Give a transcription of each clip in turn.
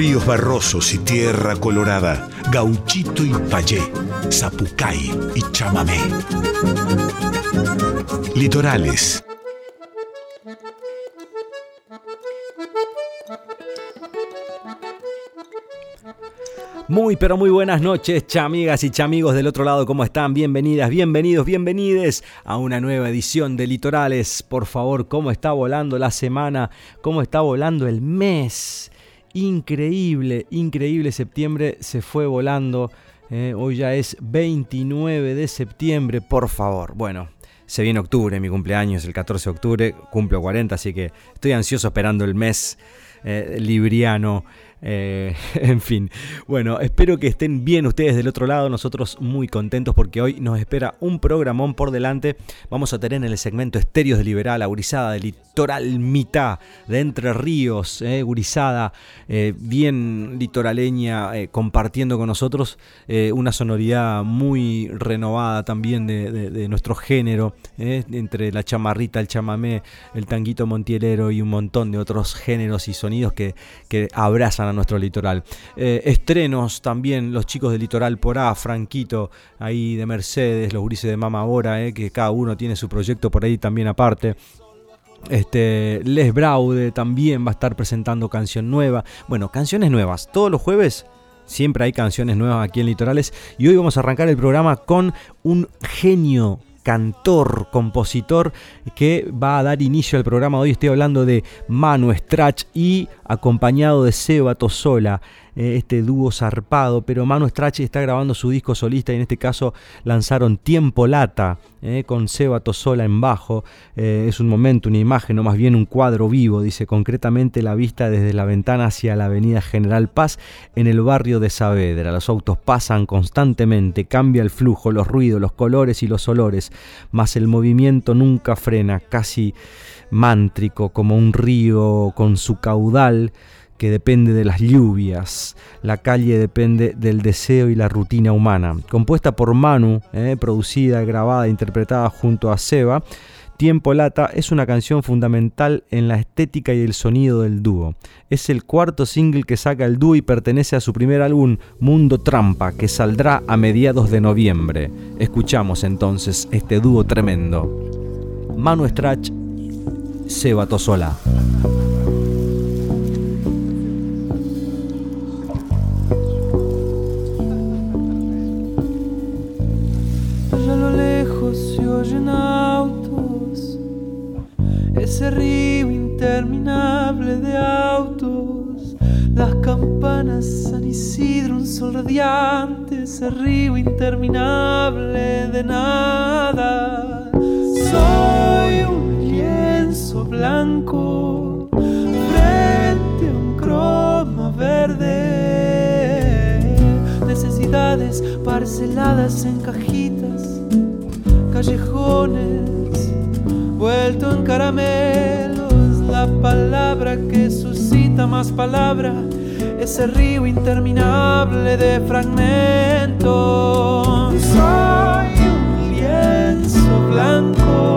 Ríos barrosos y tierra colorada, gauchito y payé, zapucay y chamamé. Litorales. Muy pero muy buenas noches, chamigas y chamigos del otro lado, ¿cómo están? Bienvenidas, bienvenidos, bienvenides a una nueva edición de Litorales. Por favor, ¿cómo está volando la semana? ¿Cómo está volando el mes? Increíble, increíble septiembre se fue volando. Eh, hoy ya es 29 de septiembre, por favor. Bueno, se viene octubre, mi cumpleaños, el 14 de octubre, cumplo 40, así que estoy ansioso esperando el mes eh, libriano eh, en fin, bueno, espero que estén bien ustedes del otro lado, nosotros muy contentos porque hoy nos espera un programón por delante. Vamos a tener en el segmento Estéreos de Liberal, Gurizada de Litoral Mitad, de Entre Ríos, eh, Gurizada, eh, bien litoraleña, compartiendo con nosotros una sonoridad muy renovada también de, nuestro género, entre la chamarrita, el chamamé, el tanguito montielero y un montón de otros géneros y sonidos que, que abrazan nuestro litoral. Eh, estrenos también, los chicos del litoral por A, Franquito, ahí de Mercedes, los grises de Mama Ahora, eh, que cada uno tiene su proyecto por ahí también aparte. Este, Les Braude también va a estar presentando canción nueva. Bueno, canciones nuevas. Todos los jueves siempre hay canciones nuevas aquí en Litorales. Y hoy vamos a arrancar el programa con un genio cantor, compositor que va a dar inicio al programa. Hoy estoy hablando de Manu Strach y acompañado de Seba Tosola. Eh, este dúo zarpado, pero Manu Strache está grabando su disco solista y en este caso lanzaron Tiempo Lata eh, con Seba Tosola en bajo. Eh, es un momento, una imagen, o más bien un cuadro vivo, dice concretamente la vista desde la ventana hacia la avenida General Paz en el barrio de Saavedra. Los autos pasan constantemente, cambia el flujo, los ruidos, los colores y los olores, mas el movimiento nunca frena, casi mántrico como un río con su caudal que depende de las lluvias. La calle depende del deseo y la rutina humana. Compuesta por Manu, eh, producida, grabada e interpretada junto a Seba, Tiempo Lata es una canción fundamental en la estética y el sonido del dúo. Es el cuarto single que saca el dúo y pertenece a su primer álbum Mundo Trampa, que saldrá a mediados de noviembre. Escuchamos entonces este dúo tremendo. Manu Strach, Seba Tosola. Ese río interminable de autos, las campanas San Isidro, un sol radiante, ese río interminable de nada. Soy un lienzo blanco frente a un croma verde, necesidades parceladas en cajitas callejones, vuelto en caramelos, la palabra que suscita más palabra, ese río interminable de fragmentos. Soy un lienzo blanco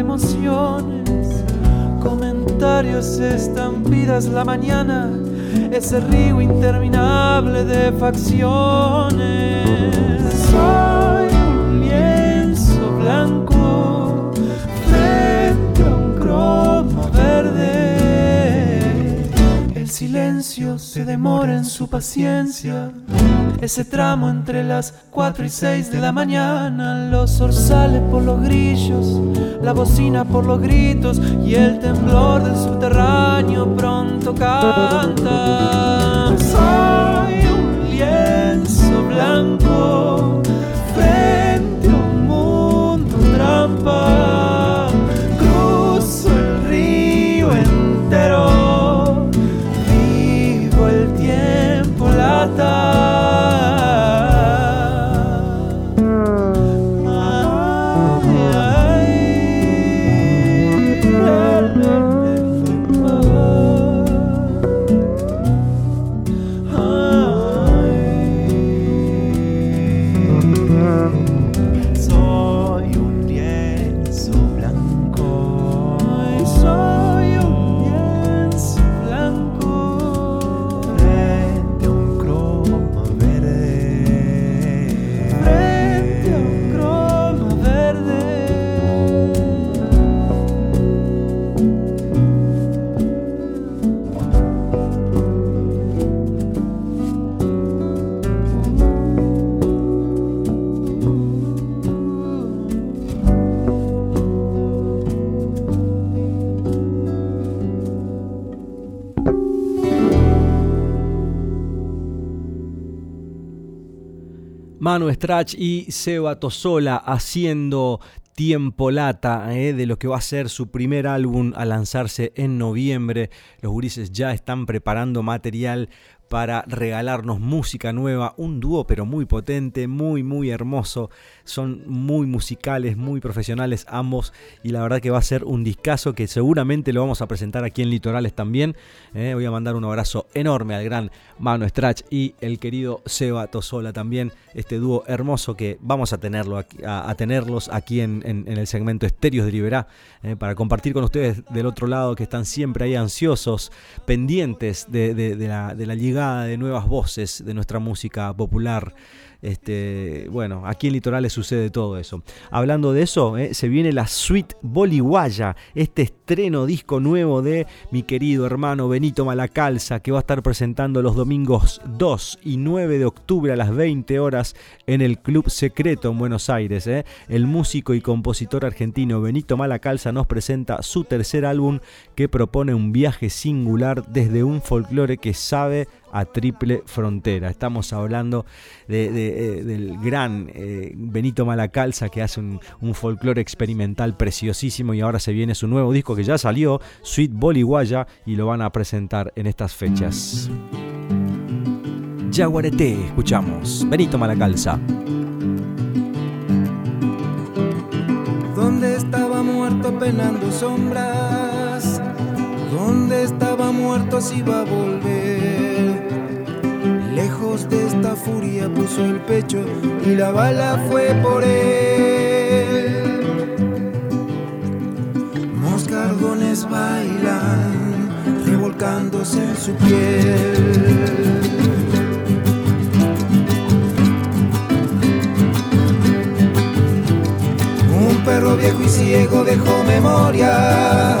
emociones, comentarios, estampidas la mañana, ese río interminable de facciones. Soy un lienzo blanco frente a un cromo verde. El silencio se demora en su paciencia ese tramo entre las 4 y 6 de la mañana, los zorzales por los grillos, la bocina por los gritos y el temblor del subterráneo pronto canta. Soy un lienzo blanco frente a un mundo trampa. Cruzo el río entero, vivo el tiempo lata. yeah. Manu Strach y Seba Tosola haciendo tiempo lata eh, de lo que va a ser su primer álbum a lanzarse en noviembre. Los gurises ya están preparando material para regalarnos música nueva, un dúo pero muy potente, muy muy hermoso, son muy musicales, muy profesionales ambos y la verdad que va a ser un discazo que seguramente lo vamos a presentar aquí en Litorales también. Eh. voy a mandar un abrazo enorme al gran Mano Strach y el querido Seba Tosola también, este dúo hermoso que vamos a tenerlo a, tenerlos aquí en, el segmento Estéreos de Liberá eh, para compartir con ustedes del otro lado que están siempre ahí ansiosos, pendientes de, la, de la de nuevas voces de nuestra música popular. Este, bueno, aquí en Litorales sucede todo eso. Hablando de eso, eh, se viene la Suite Boliguaya, este estreno disco nuevo de mi querido hermano Benito Malacalza, que va a estar presentando los domingos 2 y 9 de octubre a las 20 horas en el Club Secreto en Buenos Aires. Eh. El músico y compositor argentino Benito Malacalza nos presenta su tercer álbum que propone un viaje singular desde un folclore que sabe a triple frontera. Estamos hablando eh, del gran eh, Benito Malacalza que hace un, folclore experimental preciosísimo y ahora se viene su nuevo disco ya salió, Sweet Boliguaya, y lo van a presentar en estas fechas. Yaguareté, escuchamos. Benito Malacalza. ¿Dónde estaba muerto penando sombras? ¿Dónde estaba muerto si va a volver? Lejos de esta furia puso el pecho y la bala fue por él. Moscardones bailan, revolcándose en su piel. Un perro viejo y ciego dejó memoria,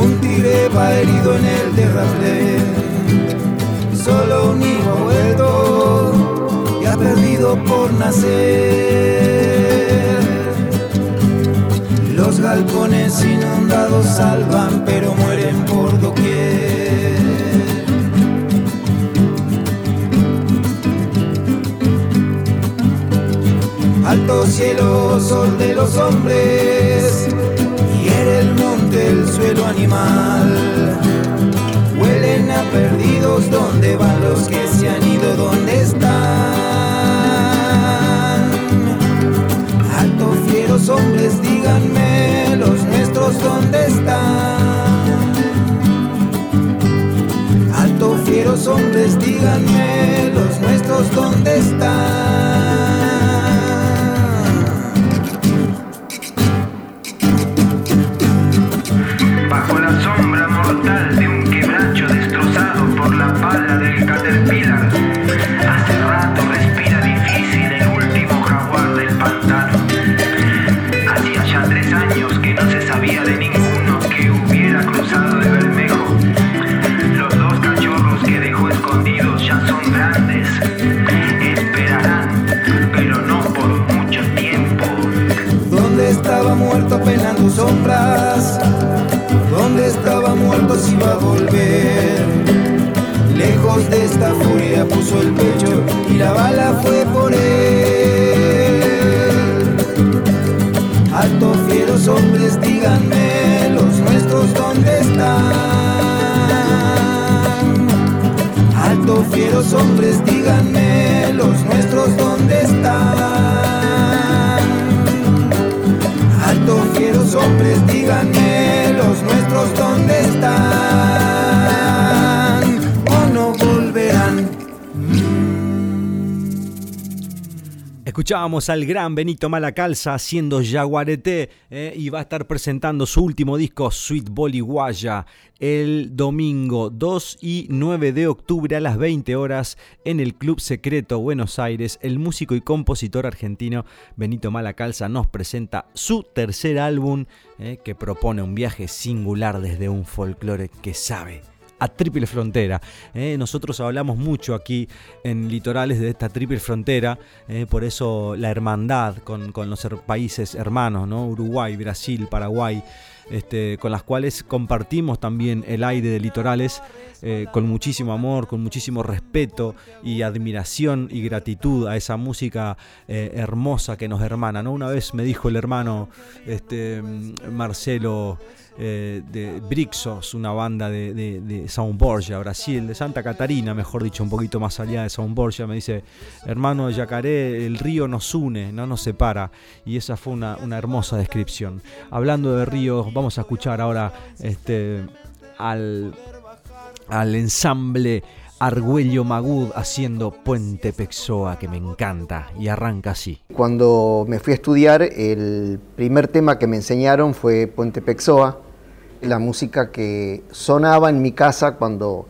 un tigre va herido en el terraplén solo un hijo vuelto y ha perdido por nacer. Los galpones inundados salvan, pero mueren por doquier. Alto cielo, sol de los hombres, y el monte, el suelo animal Fieros hombres, díganme los nuestros dónde están. Alto fieros hombres, díganme los nuestros dónde Escuchábamos al gran Benito Malacalza haciendo Jaguarete eh, y va a estar presentando su último disco Sweet Boliguaya el domingo 2 y 9 de octubre a las 20 horas en el Club Secreto Buenos Aires. El músico y compositor argentino Benito Malacalza nos presenta su tercer álbum eh, que propone un viaje singular desde un folclore que sabe a triple frontera. ¿eh? nosotros hablamos mucho aquí en Litorales de esta triple frontera, ¿eh? por eso la hermandad con, los países hermanos, ¿no? Uruguay, Brasil, Paraguay. Este, con las cuales compartimos también el aire de litorales eh, con muchísimo amor, con muchísimo respeto y admiración y gratitud a esa música hermosa que nos hermana. ¿no? Una vez me dijo el hermano este, Marcelo eh, de Brixos, una banda de, de, São Borja, Brasil, de Santa Catarina, mejor dicho, un poquito más allá de São Borja, me dice, hermano Yacaré, el río nos une, no nos separa, y esa fue una, hermosa descripción. Hablando de ríos, vamos a escuchar ahora este, al, al ensamble Argüello Magud haciendo Puente Pexoa, que me encanta, y arranca así. Cuando me fui a estudiar, el primer tema que me enseñaron fue Puente Pexoa, la música que sonaba en mi casa cuando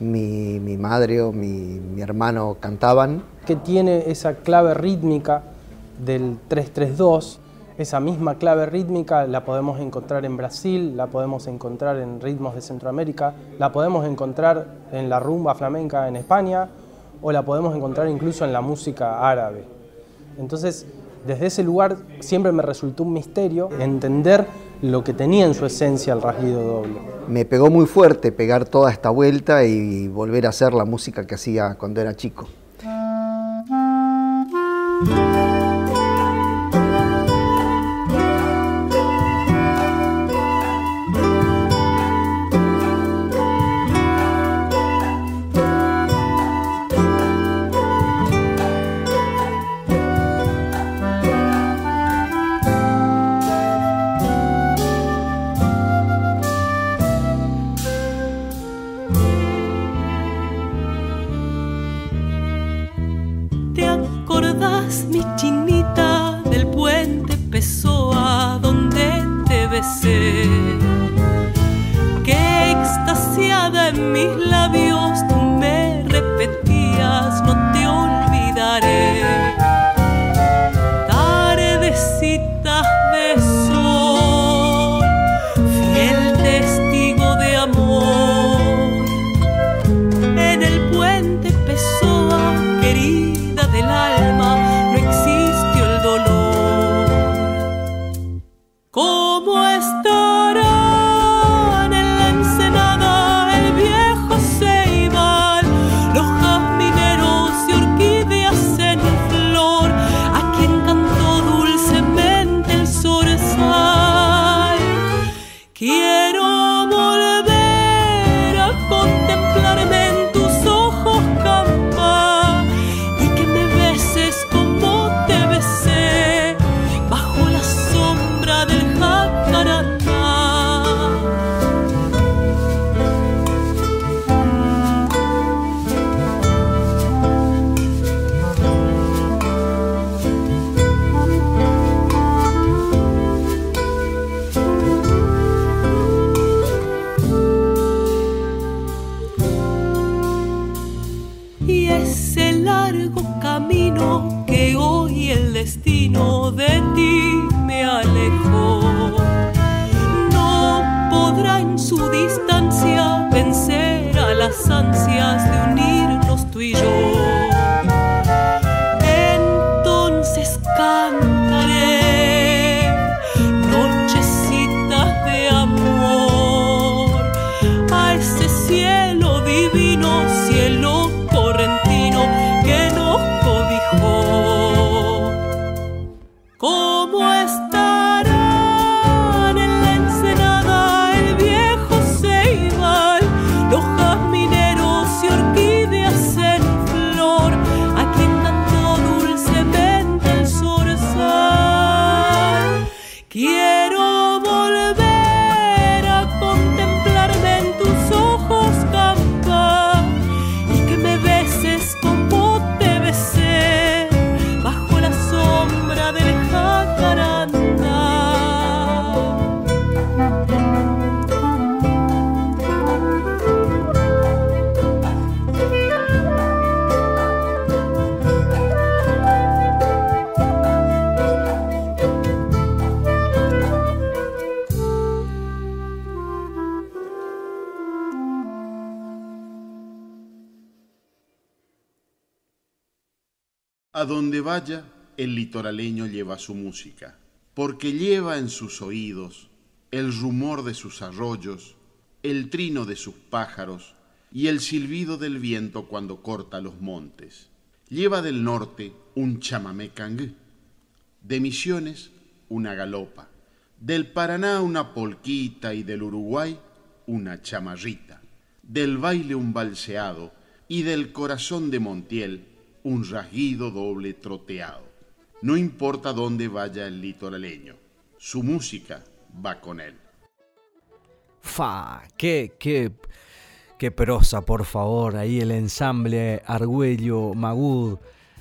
mi, madre o mi, hermano cantaban. Que tiene esa clave rítmica del 332, esa misma clave rítmica la podemos encontrar en Brasil, la podemos encontrar en ritmos de Centroamérica, la podemos encontrar en la rumba flamenca en España o la podemos encontrar incluso en la música árabe. Entonces, desde ese lugar siempre me resultó un misterio entender lo que tenía en su esencia el rasguido doble. Me pegó muy fuerte pegar toda esta vuelta y volver a hacer la música que hacía cuando era chico. A donde vaya, el litoraleño lleva su música, porque lleva en sus oídos el rumor de sus arroyos, el trino de sus pájaros y el silbido del viento cuando corta los montes. Lleva del norte un chamamé cangué, de Misiones una galopa, del Paraná una polquita y del Uruguay una chamarrita, del baile un balseado y del corazón de Montiel un rasguido doble troteado. No importa dónde vaya el litoraleño, su música va con él. Fa, qué, qué, qué prosa, por favor. Ahí el ensamble Argüello Magud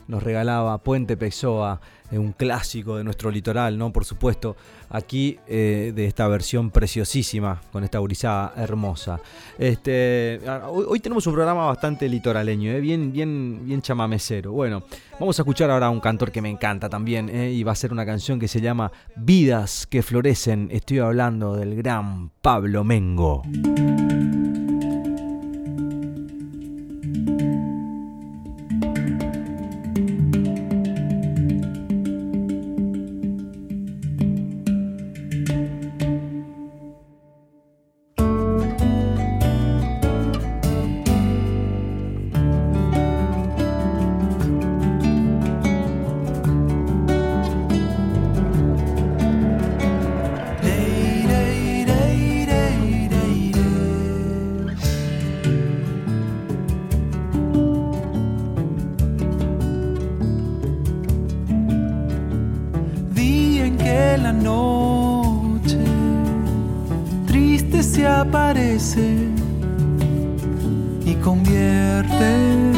nos regalaba Puente Pessoa, eh, un clásico de nuestro litoral, ¿no? Por supuesto, aquí eh, de esta versión preciosísima, con esta gurizada hermosa. Este, hoy, tenemos un programa bastante litoraleño, ¿eh? bien, bien, bien chamamecero. Bueno, vamos a escuchar ahora a un cantor que me encanta también, y va a ser una canción que se llama Vidas que florecen. Estoy hablando del gran Pablo Mengo. noche, triste se aparece y convierte.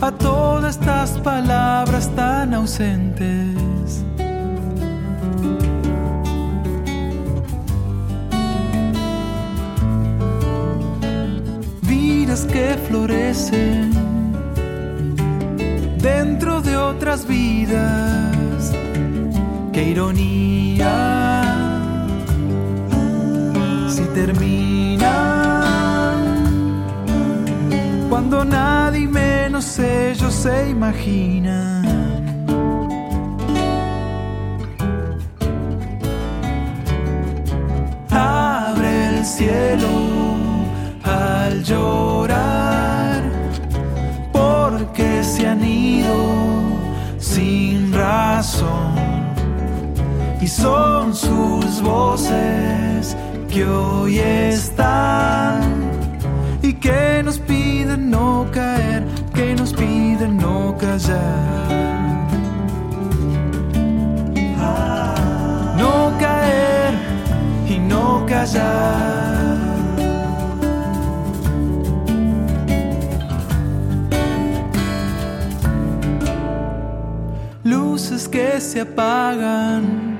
A todas estas palabras tan ausentes. que florecen dentro de otras vidas. Qué ironía si termina cuando nadie menos ellos se imagina. Abre el cielo al llorar se han ido sin razón y son sus voces que hoy están y que nos piden no caer, que nos piden no callar. Ah, no caer y no callar. Que se apagan,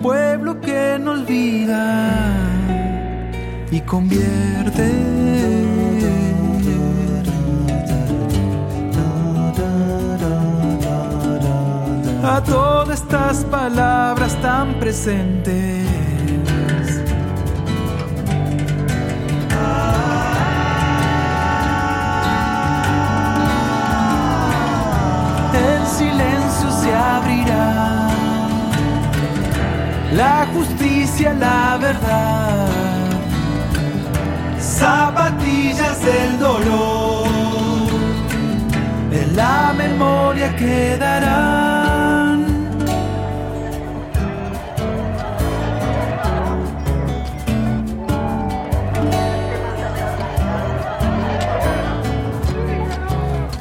pueblo que no olvida y convierte. A todas estas palabras tan presentes. La justicia, la verdad, zapatillas del dolor, en la memoria quedarán.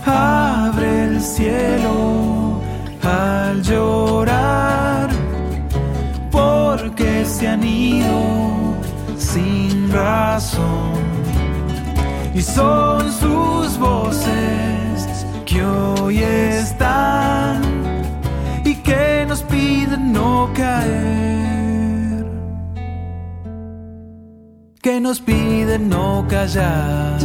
Abre el cielo se han ido sin razón. Y son sus voces que hoy están y que nos piden no caer. Que nos piden no callar.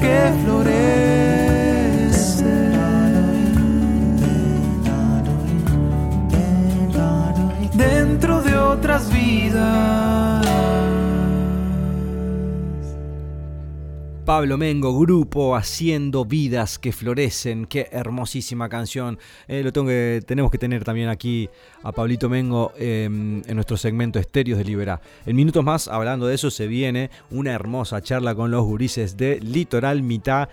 que florece de otras vidas. Pablo Mengo, grupo Haciendo Vidas que Florecen. Qué hermosísima canción. Eh, lo tengo que, tenemos que tener también aquí a Pablito Mengo em, en nuestro segmento Estéreos de Libera. En minutos más, hablando de eso, se viene una hermosa charla con los gurises de Litoral Mitad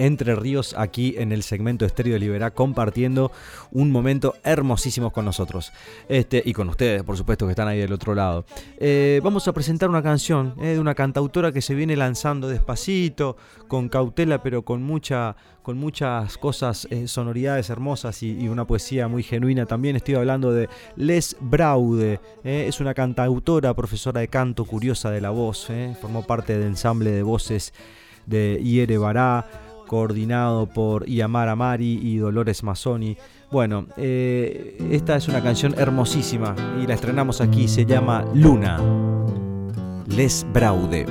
entre Ríos aquí en el segmento Estéreo de Liberá compartiendo un momento hermosísimo con nosotros. Este, y con ustedes, por supuesto, que están ahí del otro lado. Eh, vamos a presentar una canción eh, de una cantautora que se viene lanzando despacito, con cautela, pero con mucha con muchas cosas, eh, sonoridades hermosas y, una poesía muy genuina. También estoy hablando de Les Braude, es una cantautora, profesora de canto, curiosa de la voz, formó parte del ensamble de voces de Iere Bará, coordinado por Iamara Mari y Dolores Mazzoni. Bueno, eh, esta es una canción hermosísima y la estrenamos aquí, se llama Luna. Les Braude.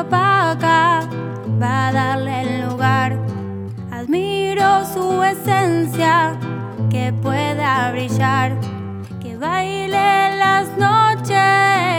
Opaca va a darle el lugar. Admiro su esencia que pueda brillar, que baile las noches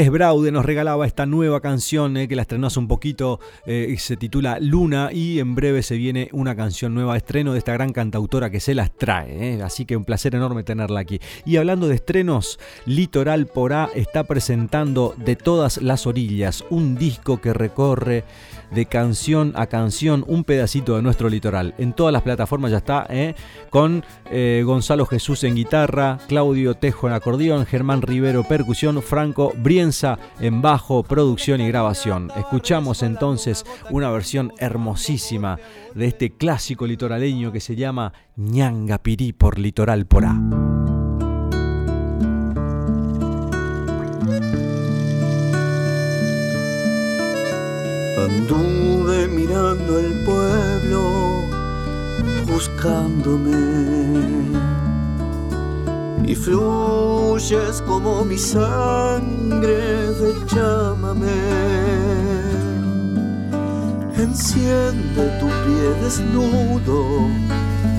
Les Braude nos regalaba esta nueva canción eh, que la estrenó hace un poquito eh, se titula Luna y en breve se viene una canción nueva, estreno de esta gran cantautora que se las trae, eh, así que un placer enorme tenerla aquí. Y hablando de estrenos, Litoral Porá está presentando De todas las orillas, un disco que recorre de canción a canción un pedacito de nuestro litoral. En todas las plataformas ya está, con Gonzalo Jesús en guitarra, Claudio Tejo en acordeón, Germán Rivero percusión, Franco En bajo, producción y grabación. Escuchamos entonces una versión hermosísima de este clásico litoraleño que se llama Ñanga Pirí por Litoral Porá. Anduve mirando el pueblo, buscándome. Y fluyes como mi sangre de llámame. Enciende tu pie desnudo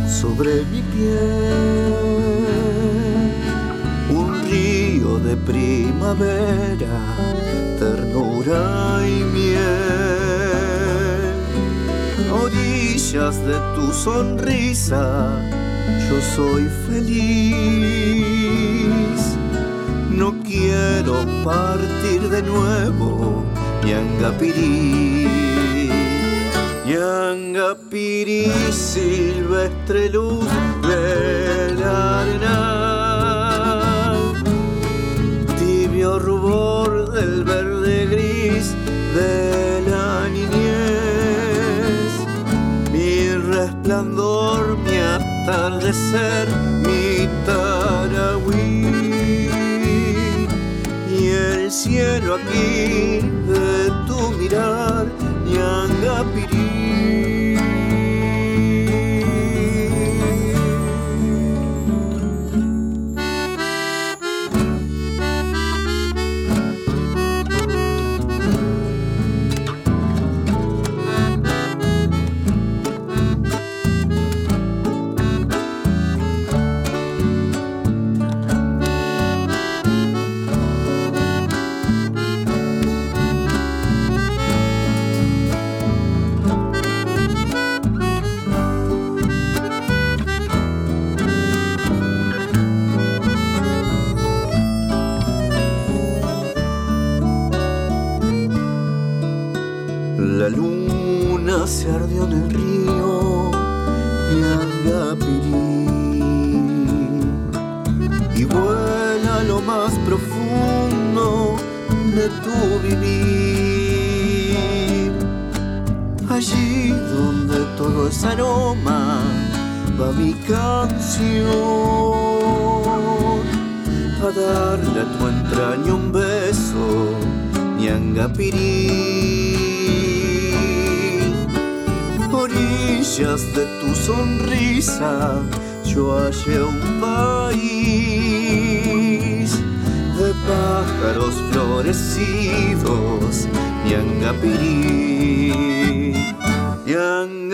sobre mi piel. Un río de primavera, ternura y miel. Orillas de tu sonrisa, yo soy feliz. No quiero partir de nuevo, Yangapirí. Yangapirí, silvestre luz de arena. Tibio rubor del verde atardecer, mi tarahui. Y el cielo aquí de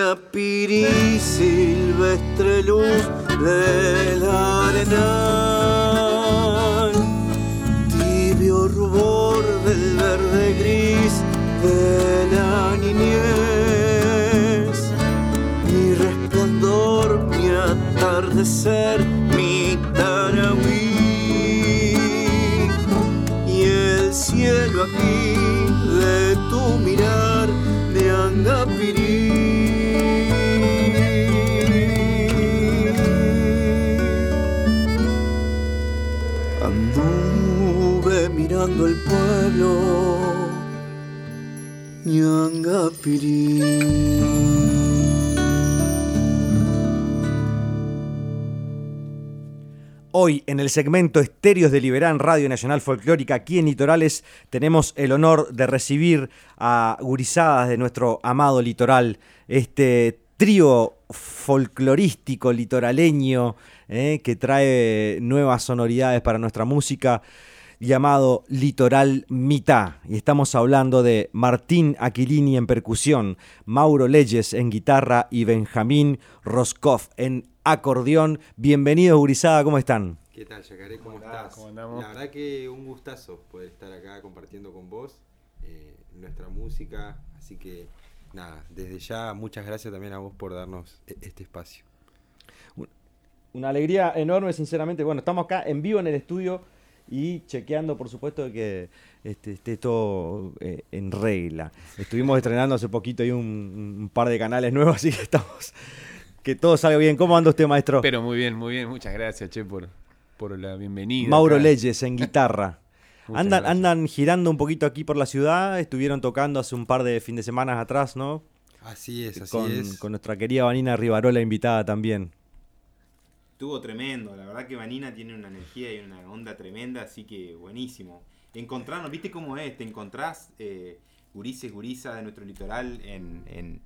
Yangapirí, silvestre luz del arenal, tibio rubor del verde gris de la niñez, mi resplandor, mi atardecer, mi tarahui, y el cielo aquí El pueblo, Hoy en el segmento Estéreos de Liberán Radio Nacional Folclórica aquí en Litorales tenemos el honor de recibir a gurizadas de nuestro amado litoral, este trío folclorístico litoraleño eh, que trae nuevas sonoridades para nuestra música llamado Litoral Mitad. Y estamos hablando de Martín Aquilini en percusión, Mauro Leyes en guitarra y Benjamín Roscoff en acordeón. Bienvenidos, Gurizada, ¿cómo están? ¿Qué tal, Yacaré? ¿Cómo, estás? ¿Cómo andamos? La verdad que un gustazo poder estar acá compartiendo con vos eh, nuestra música. Así que, nada, desde ya muchas gracias también a vos por darnos e- este espacio. Una alegría enorme, sinceramente. Bueno, estamos acá en vivo en el estudio y chequeando, por supuesto, de que este, esté todo eh, en regla. Estuvimos estrenando hace poquito ahí un, un par de canales nuevos, así que estamos. Que todo salga bien. ¿Cómo anda usted, maestro? Pero muy bien, muy bien. Muchas gracias, Che, por, por la bienvenida. Mauro acá. Leyes en guitarra. Andan, gracias. andan girando un poquito aquí por la ciudad. Estuvieron tocando hace un par de fin de semanas atrás, ¿no? Así es, así con, es. con nuestra querida Vanina Rivarola invitada también. Estuvo tremendo, la verdad que Vanina tiene una energía y una onda tremenda, así que buenísimo. Encontrarnos, ¿viste cómo es? Te encontrás eh, gurises, gurisas de nuestro litoral en, en,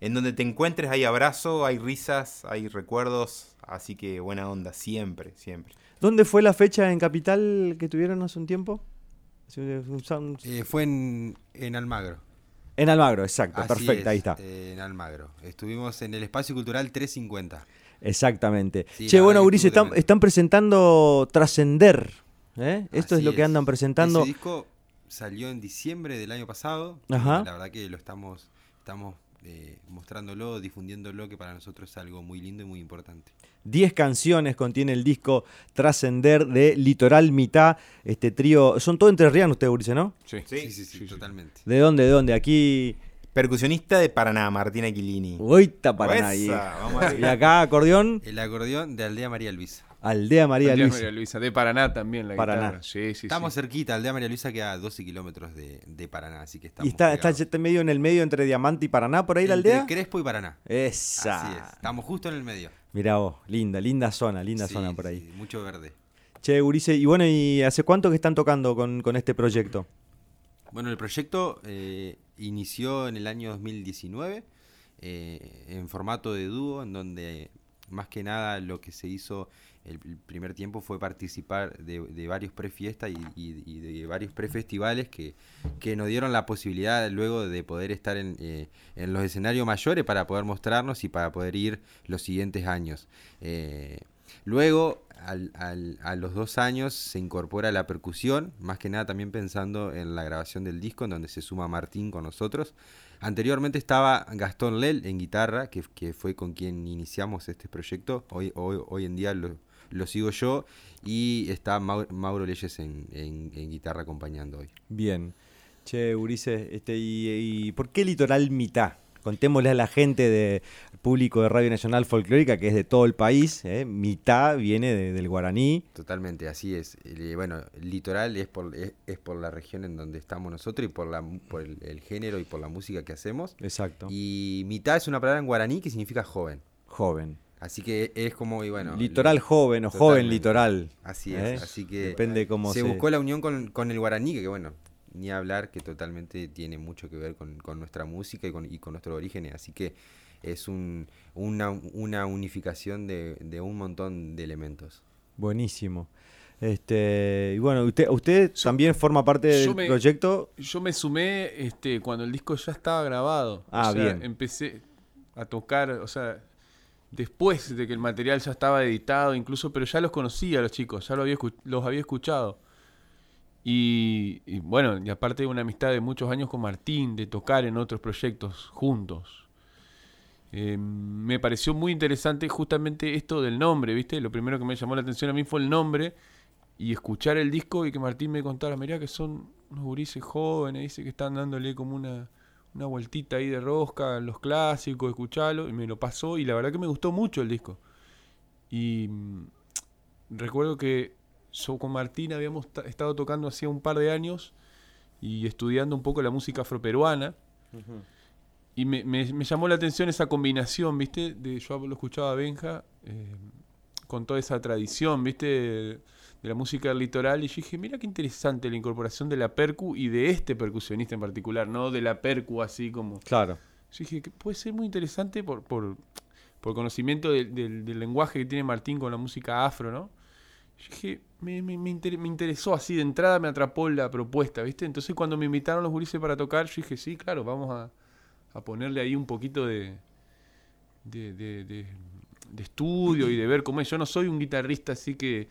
en donde te encuentres hay abrazo, hay risas, hay recuerdos, así que buena onda, siempre, siempre. ¿Dónde fue la fecha en Capital que tuvieron hace un tiempo? Eh, fue en, en Almagro. En Almagro, exacto, Así perfecto, es, ahí está. en Almagro. Estuvimos en el Espacio Cultural 350. Exactamente. Sí, che, bueno, estuvo están, están presentando Trascender ¿eh? Esto es lo que andan presentando. Ese disco salió en diciembre del año pasado. Ajá. La verdad que lo estamos, estamos eh, mostrándolo, difundiéndolo, que para nosotros es algo muy lindo y muy importante. 10 canciones contiene el disco Trascender de Litoral Mitad. Este trío. Son todo entrerrianos ustedes, Urice, ¿no? Sí, Sí, sí, sí, totalmente. ¿De dónde? ¿De dónde? Aquí. Percusionista de Paraná, Martina Aquilini. Oita para Esa, nadie. vamos Y acá acordeón, El acordeón de Aldea María Luisa. Aldea María Aldea Luisa. María Luisa. De Paraná también la Paraná. guitarra. Sí, sí, Estamos sí. cerquita, Aldea María Luisa queda a 12 kilómetros de, de Paraná, así que estamos Y está, está pegados. medio en el medio entre Diamante y Paraná, por ahí la aldea. Crespo y Paraná. Esa. Así es, estamos justo en el medio. Mirá vos, linda, linda zona, linda Sí, zona por ahí. sí, mucho verde. Che, Urice, y bueno, ¿y hace cuánto que están tocando con, con este proyecto? Bueno, el proyecto eh, inició en el año 2019 eh, en formato de dúo, en donde más que nada lo que se hizo el, primer tiempo fue participar de, varios prefiestas y, y- y de varios prefestivales que, que nos dieron la posibilidad luego de poder estar en, eh, en los escenarios mayores para poder mostrarnos y para poder ir los siguientes años. Eh, luego, al- al- a los dos años, se incorpora la percusión, más que nada también pensando en la grabación del disco, en donde se suma Martín con nosotros. Anteriormente estaba Gastón Lel en guitarra, que, que fue con quien iniciamos este proyecto. Hoy, hoy, hoy en día lo, lo sigo yo. Y está Mau- Mauro Leyes en, en- guitarra acompañando hoy. Bien. Che, Urice, este, y, y por qué Litoral Mitad? Contémosle a la gente del público de Radio Nacional Folclórica, que es de todo el país, ¿eh? mitad viene de- del guaraní. Totalmente, así es. Eh, bueno, litoral es por, es, es por la región en donde estamos nosotros y por, la, por el, el género y por la música que hacemos. Exacto. Y mitad es una palabra en guaraní que significa joven. Joven. Así que es como, y bueno... Litoral el- joven o joven litoral. Así ¿eh? es, así que... Depende cómo se, se... buscó la unión con, con el guaraní, que bueno, ni hablar, que totalmente tiene mucho que ver con, con nuestra música y con, y con nuestros orígenes. Así que es un, una, una unificación de, de un montón de elementos. Buenísimo. Este, y bueno, usted, usted también forma parte del me- proyecto. Yo me sumé este, cuando el disco ya estaba grabado. Ah, o sea, bien. Empecé a tocar, o sea, después de que el material ya estaba editado, incluso, pero ya los conocía a los chicos, ya lo había los había escuchado. Y, bueno, y aparte de una amistad de muchos años con Martín, de tocar en otros proyectos juntos. Eh, me pareció muy interesante justamente esto del nombre, ¿viste? Lo primero que me llamó la atención a mí fue el nombre y escuchar el disco y que Martín me contara, mirá que son unos gurises jóvenes, dice que están dándole como una, una vueltita ahí de rosca los clásicos, escucharlo, y me lo pasó y la verdad que me gustó mucho el disco. Y mm, recuerdo que yo con Martín habíamos ta- estado tocando hacía un par de años y estudiando un poco la música afroperuana. Y me, me- me llamó la atención esa combinación, ¿viste? De, yo lo escuchaba a Benja eh, con toda esa tradición, ¿viste? De, de la música del litoral. Y yo dije, mira qué interesante la incorporación de la percu y de este percusionista en particular, no de la percu así como... Claro. Yo dije que puede ser muy interesante por, por, por conocimiento del- del lenguaje que tiene Martín con la música afro, ¿no? Yo dije, me, me, me me interesó así, de entrada me atrapó la propuesta, ¿viste? Entonces cuando me invitaron los gurises para tocar, yo dije, sí, claro, vamos a, a ponerle ahí un poquito de, de, de, de- de estudio y de ver cómo es. Yo no soy un guitarrista así que,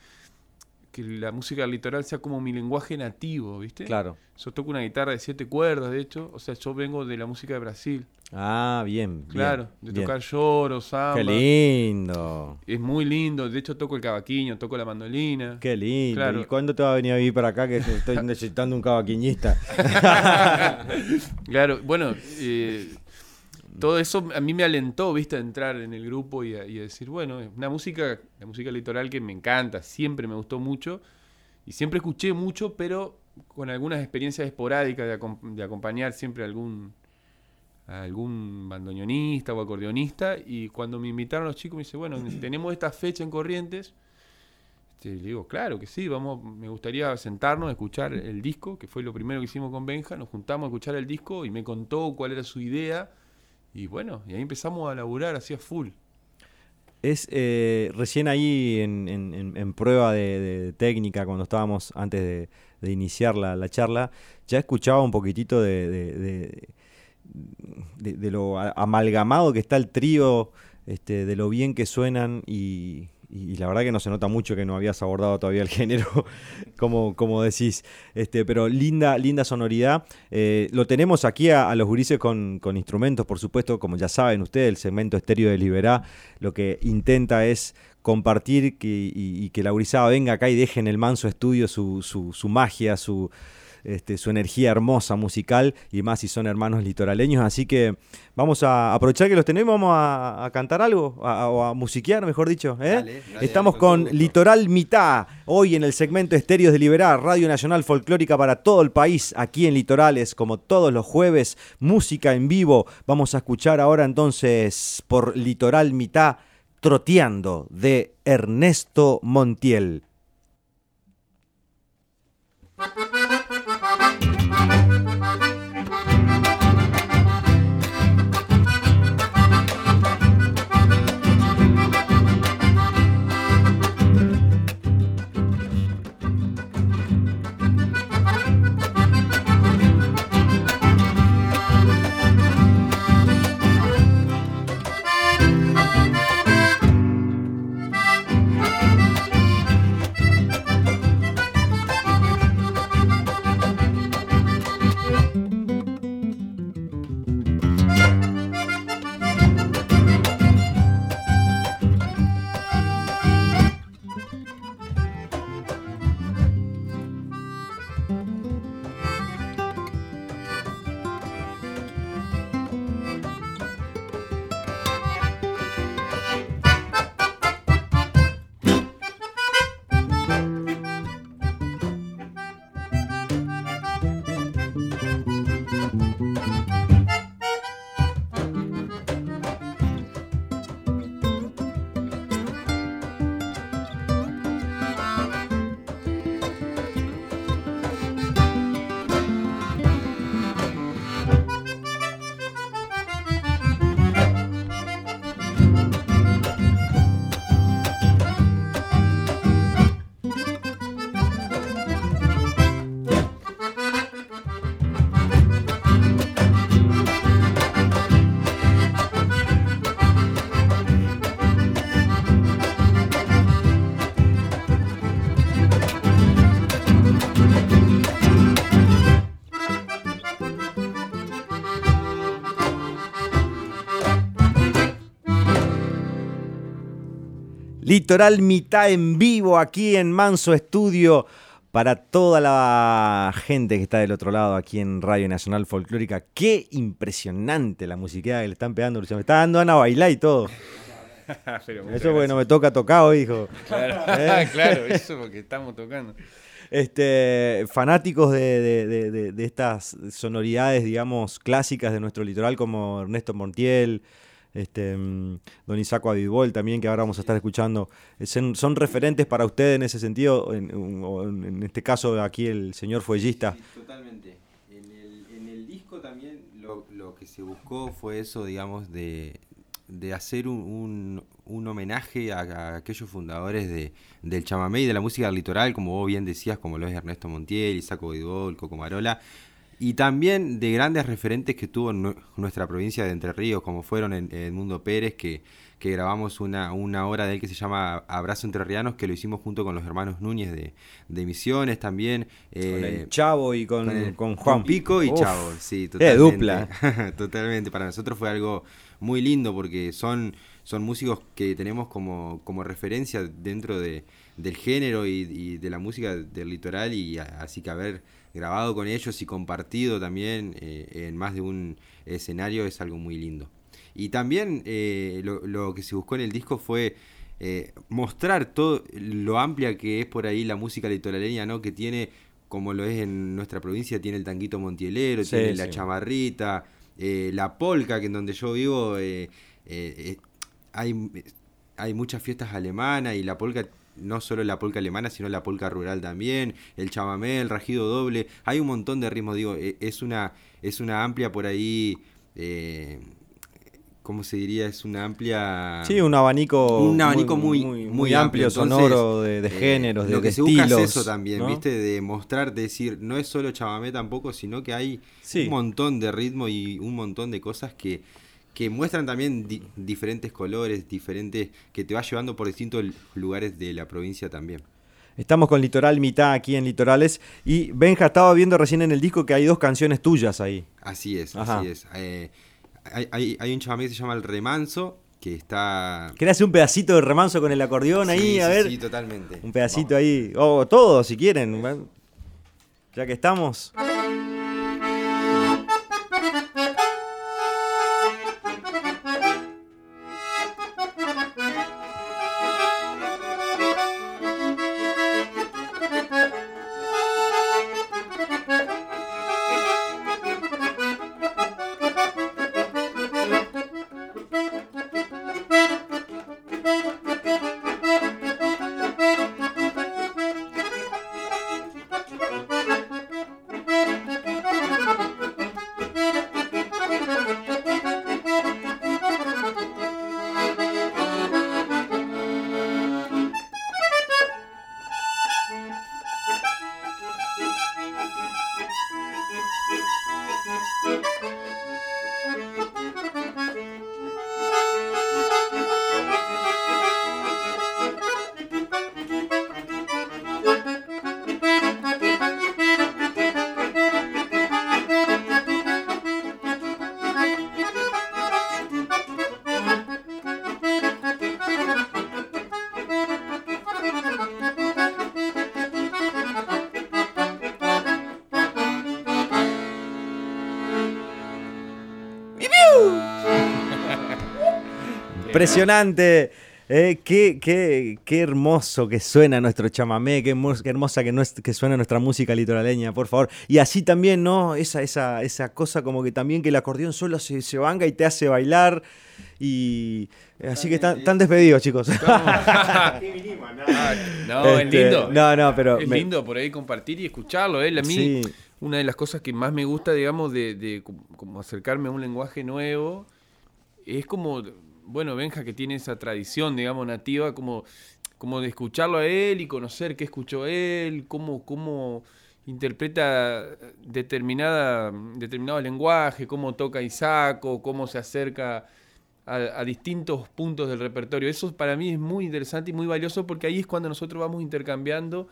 que la música litoral sea como mi lenguaje nativo, ¿viste? Claro. Yo toco una guitarra de siete cuerdas, de hecho, o sea, yo vengo de la música de Brasil. Ah, bien. bien, Claro, de bien. tocar lloro, samba. Qué lindo. Es muy lindo. De hecho, toco el cavaquinho, toco la mandolina. Qué lindo. Claro. ¿Y cuándo te va a venir a vivir para acá que estoy necesitando un cavaquinista? claro, bueno, eh, todo eso a mí me alentó, viste, a entrar en el grupo y a, y a decir, bueno, es una música, la música litoral que me encanta, siempre me gustó mucho y siempre escuché mucho, pero con algunas experiencias esporádicas de, acom- de acompañar siempre a algún a algún bandoneonista o acordeonista y cuando me invitaron los chicos me dice, bueno, tenemos esta fecha en Corrientes. Este, le digo, claro que sí, vamos, me gustaría sentarnos, escuchar el disco, que fue lo primero que hicimos con Benja, nos juntamos a escuchar el disco y me contó cuál era su idea y bueno, y ahí empezamos a laburar así a full. Es eh, recién ahí en, en- prueba de, técnica, cuando estábamos antes de, iniciar la, la charla, ya escuchaba un poquitito de, de- de- lo amalgamado que está el trío, este, de lo bien que suenan y, y la verdad que no se nota mucho que no habías abordado todavía el género, como, como decís. Este, pero linda, linda sonoridad. Eh, lo tenemos aquí a, los gurises con, instrumentos, por supuesto, como ya saben ustedes, el segmento estéreo de Liberá lo que intenta es compartir y, que la gurizada venga acá y deje en el manso estudio su, su magia, su, este, su energía hermosa musical y más si son hermanos litoraleños. Así que vamos a aprovechar que los tenemos, vamos a, cantar algo, o a musiquear, mejor dicho. ¿eh? Estamos con Litoral Mitad, hoy en el segmento Estéreos de Liberar, Radio Nacional Folclórica para todo el país, aquí en Litorales, como todos los jueves, música en vivo. Vamos a escuchar ahora entonces por Litoral Mitad, Troteando, de Ernesto Montiel. Litoral mitad en vivo aquí en Manso Estudio para toda la gente que está del otro lado aquí en Radio Nacional Folclórica. Qué impresionante la musiquita que le están pegando. Me está dando a bailar y todo. eso porque no me toca tocar hoy, hijo. Claro, ¿Eh? claro, eso porque estamos tocando. Este, fanáticos de, de, estas sonoridades, digamos, clásicas de nuestro litoral, como Ernesto Montiel, este, mm, don Isaco Avivol también, que ahora vamos a estar escuchando, eh, son, referentes para usted en ese sentido, en, en, este caso aquí el señor fuellista. totalmente. En el, disco también lo, que se buscó fue eso, digamos, de, hacer un, homenaje a, aquellos fundadores de, del chamamé y de la música del litoral, como vos bien decías, como lo es Ernesto Montiel, Isaco Avivol, Coco Marola, y también de grandes referentes que tuvo nuestra provincia de Entre Ríos, como fueron en, Mundo Pérez, que, que grabamos una, una obra de él que se llama Abrazo Entrerrianos, que lo hicimos junto con los hermanos Núñez de, de Misiones también. con el eh, Chavo y con, Juan. Pico y Chavo, sí, totalmente. dupla. totalmente, para nosotros fue algo muy lindo porque son, son músicos que tenemos como, como referencia dentro de, del género y, y de la música del litoral y así que a ver grabado con ellos y compartido también eh, en más de un escenario es algo muy lindo. Y también eh, lo, que se buscó en el disco fue eh, mostrar todo lo amplia que es por ahí la música litoraleña, ¿no? Que tiene, como lo es en nuestra provincia, tiene el tanquito montielero, tiene la chamarrita, la polca, que en donde yo vivo hay, hay muchas fiestas alemanas y la polca no solo la polca alemana, sino la polca rural también, el chamamé, el rajido doble, hay un montón de ritmos, digo, e, es una, es una amplia por ahí, eh, ¿cómo se diría? Es una amplia... Sí, un abanico, un abanico muy, muy, amplio, sonoro, de, de eh, géneros, de, lo que se busca es eso también, ¿viste? De mostrar, de decir, no es solo chamamé tampoco, sino que hay un montón de ritmo y un montón de cosas que que muestran también di- diferentes colores, diferentes, que te va llevando por distintos lugares de la provincia también. Estamos con Litoral Mitad aquí en Litorales. Y Benja, estaba viendo recién en el disco que hay dos canciones tuyas ahí. Así es, Ajá. así es. Eh, hay, hay- hay un chamamé que se llama El Remanso, que está... ¿Querés hacer un pedacito de remanso con el acordeón ahí? Sí, a ver. sí, totalmente. Un pedacito ahí. O todo, si quieren. Ya que estamos. Impresionante. Eh, qué, qué- qué hermoso que suena nuestro chamamé, qué, hermos- qué hermosa que, suena nuestra música litoraleña, por favor. Y así también, ¿no? Esa, esa, esa cosa como que también que el acordeón solo se, se vanga y te hace bailar. Y así que están, están despedidos, chicos. No, es Este, lindo. No, no, pero. Es me- lindo por ahí compartir y escucharlo. ¿eh? A mí, Sí. una de las cosas que más me gusta, digamos, de, de como acercarme a un lenguaje nuevo, es como, bueno, Benja que tiene esa tradición, digamos, nativa, como, como de escucharlo a él y conocer qué escuchó él, cómo, cómo interpreta determinada, determinado lenguaje, cómo toca Isaco, cómo se acerca a, a distintos puntos del repertorio. Eso para mí es muy interesante y muy valioso porque ahí es cuando nosotros vamos intercambiando.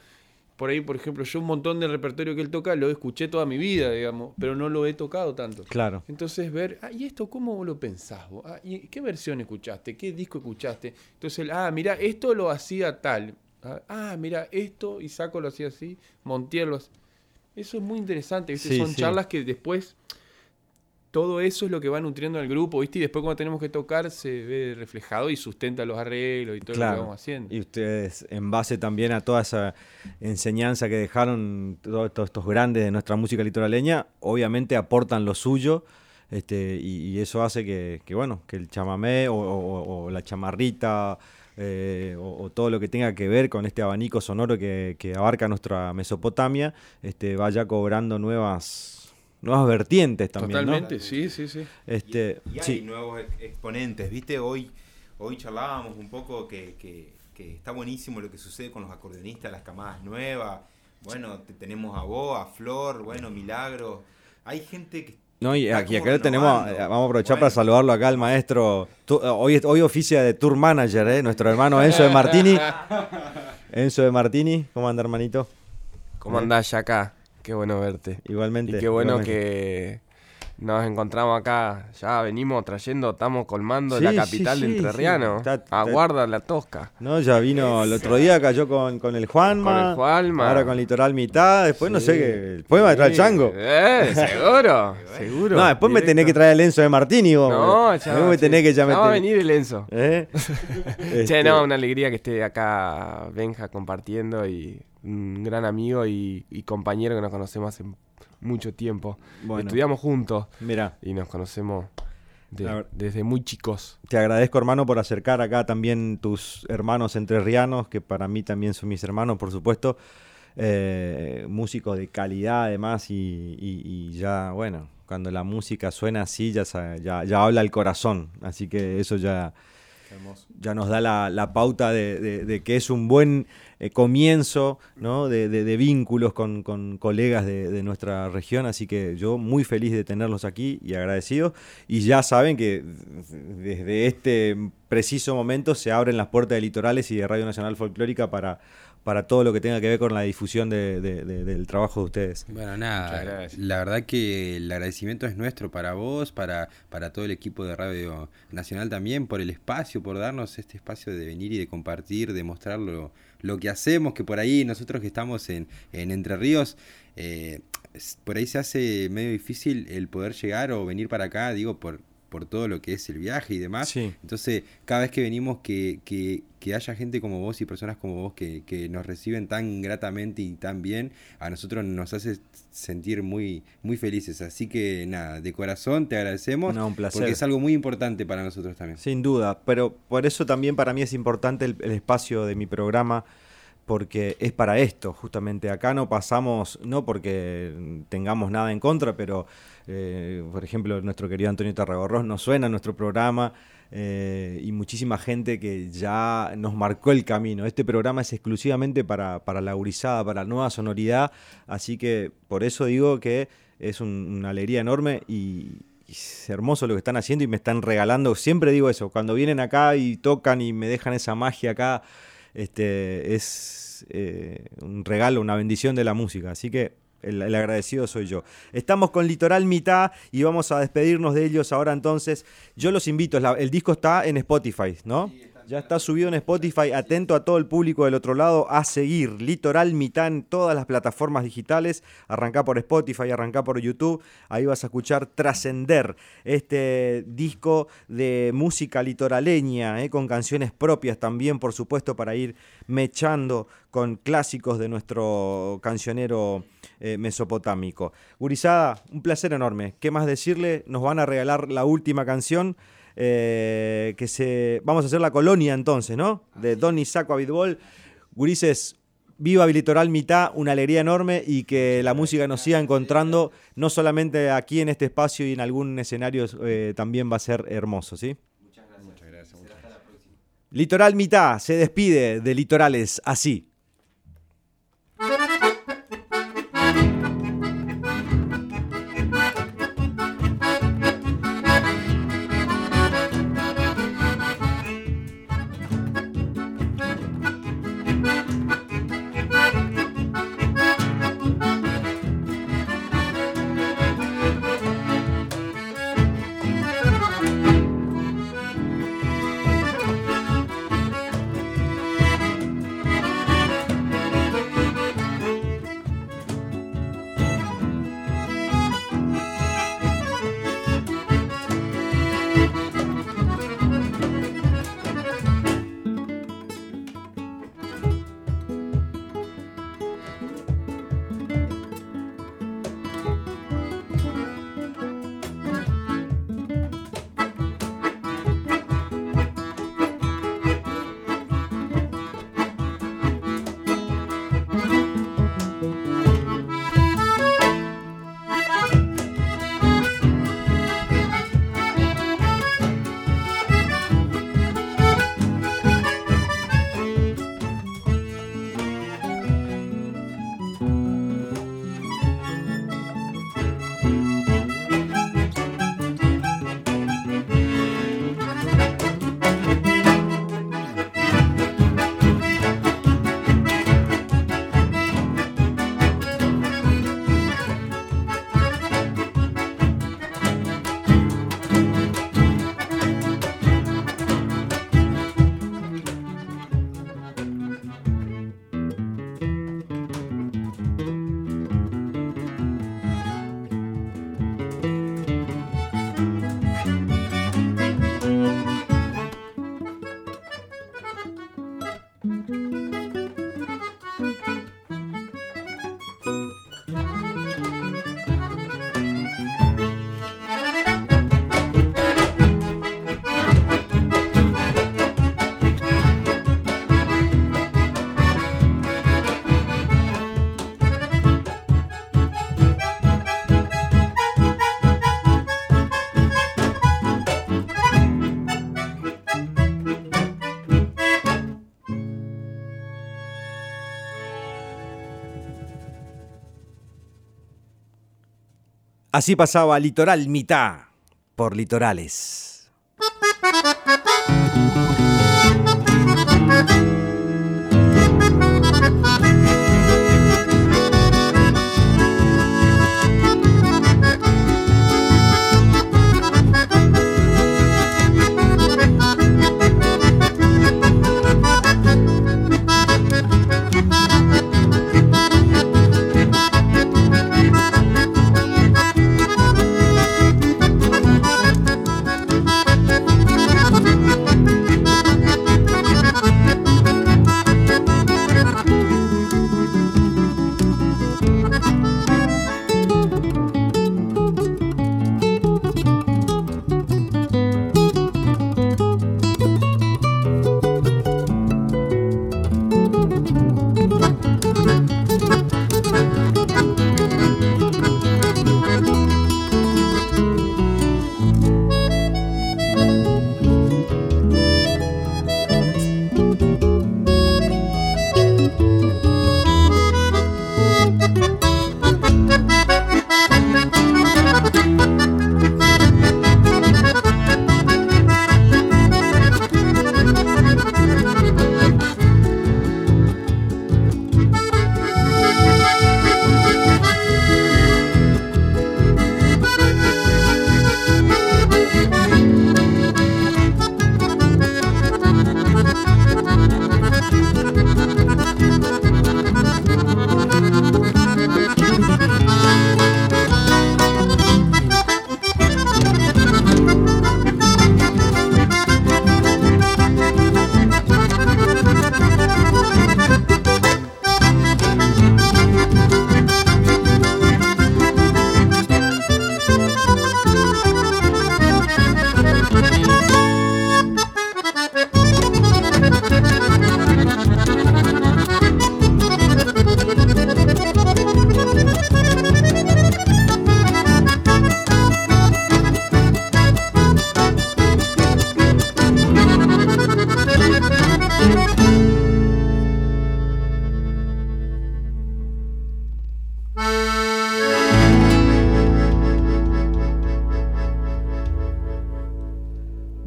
Por ahí, por ejemplo, yo un montón del repertorio que él toca lo escuché toda mi vida, digamos, pero no lo he tocado tanto. Claro. Entonces ver, ah, ¿y esto cómo lo pensás vos? Ah, ¿y qué versión escuchaste? ¿Qué disco escuchaste? Entonces, él, ah, mira, esto lo hacía tal. Ah, Ah, mira, esto, Isaco lo hacía así, Montiel lo hacía. Eso es muy interesante, ¿viste? Sí, Son sí. charlas que después todo eso es lo que va nutriendo al grupo, ¿viste? Y después cuando tenemos que tocar se ve reflejado y sustenta los arreglos y todo lo que vamos haciendo. Y ustedes, en base también a toda esa enseñanza que dejaron todos todos estos grandes de nuestra música litoraleña, obviamente aportan lo suyo. Este, y, y eso hace que, que, bueno, que el chamamé o, o- o la chamarrita eh, o, o todo lo que tenga que ver con este abanico sonoro que, que abarca nuestra Mesopotamia, este, vaya cobrando nuevas, nuevas vertientes también. ¿no? Totalmente, sí, sí, sí. Este, Y hay sí. nuevos ex- exponentes, ¿viste? Hoy, hoy charlábamos un poco que, que- que está buenísimo lo que sucede con los acordeonistas, las camadas nuevas. Bueno, te- tenemos a vos, a Flor, bueno, Milagro. Hay gente que No, y aquí acá lo tenemos, eh, vamos a aprovechar para saludarlo acá al maestro. Tu- eh, hoy, hoy oficia de tour manager, ¿eh? nuestro hermano Enzo de Martini. Enzo de Martini, ¿cómo anda hermanito? ¿Cómo andás, acá? Qué bueno verte. Igualmente. Y qué bueno igualmente. que nos encontramos acá. Ya venimos trayendo, estamos colmando Sí, la capital sí, de. Entrerriano. Está- está- Aguarda la tosca. No, ya vino el otro día, cayó con, con el Juanma. Con el Juanma. Ahora con Litoral Mitad. Después no sé qué. Después me va a traer chango. Eh, seguro, seguro. No, después me tenés que traer el Enzo de Martini vos. No, ya. Después me tenés que ya Ya va a meter- venir el Enzo. ¿Eh? Che, Este, no, una alegría que esté acá Benja compartiendo y un gran amigo y, y compañero que nos conocemos hace mucho tiempo. Bueno. Estudiamos juntos. Mira. Y nos conocemos de- La ver- desde muy chicos. Te agradezco, hermano, por acercar acá también tus hermanos entrerrianos, que para mí también son mis hermanos, por supuesto. Eh, músicos de calidad, además, y, y- y ya, bueno, cuando la música suena así, ya, ya, ya habla el corazón. Así que eso ya, ya nos da la, la pauta de, de- de que es un buen eh, comienzo de, vínculos con, con colegas de, de nuestra región, así que yo muy feliz de tenerlos aquí y agradecido. Y ya saben que desde este preciso momento se abren las puertas de Litorales y de Radio Nacional Folclórica para, para todo lo que tenga que ver con la difusión de- de- de- del trabajo de ustedes. Bueno, nada, la verdad que el agradecimiento es nuestro para vos, para, para todo el equipo de Radio Nacional también, por el espacio, por darnos este espacio de venir y de compartir, de mostrar lo, lo que hacemos, que por ahí nosotros que estamos en, en Entre Ríos, eh, por ahí se hace medio difícil el poder llegar o venir para acá, digo, por, por todo lo que es el viaje y demás. Sí. Entonces, cada vez que venimos, que, que, que haya gente como vos y personas como vos que, que nos reciben tan gratamente y tan bien, a nosotros nos hace sentir muy, muy felices. Así que nada, de corazón te agradecemos. No, un placer. Porque es algo muy importante para nosotros también. Sin duda, pero por eso también para mí es importante el, el espacio de mi programa, porque es para esto, justamente. Acá no pasamos, no porque tengamos nada en contra, pero, eh, por ejemplo, nuestro querido Antonio Tarragorros nos suena nuestro programa eh, y muchísima gente que ya nos marcó el camino. Este programa es exclusivamente para, para la gurizada, para la nueva sonoridad, así que por eso digo que es un- una alegría enorme y es hermoso lo que están haciendo y me están regalando. Siempre digo eso, cuando vienen acá y tocan y me dejan esa magia acá, este, es eh, un regalo, una bendición de la música. Así que el, agradecido soy yo. Estamos con Litoral Mitad y vamos a despedirnos de ellos ahora entonces. Yo los invito, el disco está en Spotify, ¿no? Ya está subido en Spotify, atento a todo el público del otro lado a seguir Litoral Mitad en todas las plataformas digitales. Arrancá por Spotify, arrancá por YouTube. Ahí vas a escuchar Trascender, este disco de música litoraleña, eh, con canciones propias también, por supuesto, para ir mechando con clásicos de nuestro cancionero eh, mesopotámico. Gurizada, un placer enorme. ¿Qué más decirle? Nos van a regalar la última canción. Eh, que se. Vamos a hacer la colonia entonces, ¿no? De Don Isaac Abitbol. Gurises, viva Litoral Mitad, una alegría enorme y que la música nos siga encontrando, no solamente aquí en este espacio y en algún escenario eh, también va a ser hermoso, ¿sí? Muchas gracias. Muchas gracias. Litoral Mitad se despide de Litorales así. Así pasaba Litoral Mitad por Litorales.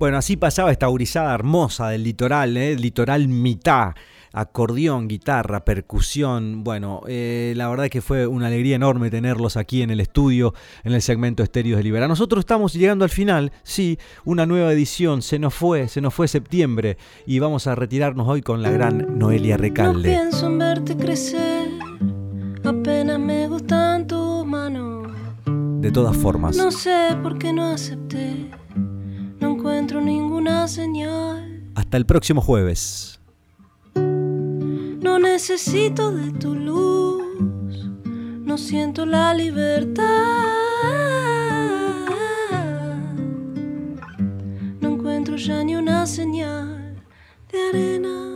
Bueno, así pasaba esta gurizada hermosa del litoral, ¿eh? litoral mitad, acordeón, guitarra, percusión. Bueno, eh, la verdad que fue una alegría enorme tenerlos aquí en el estudio, en el segmento Estéreos de Libera. Nosotros estamos llegando al final, sí, una nueva edición, se nos fue, se nos fue septiembre y vamos a retirarnos hoy con la gran Noelia Recalde. No pienso en verte crecer, apenas me gustan tus manos. De todas formas. No sé por qué no acepté no encuentro ninguna señal. Hasta el próximo jueves. No necesito de tu luz, no siento la libertad. No encuentro ya ni una señal de arena.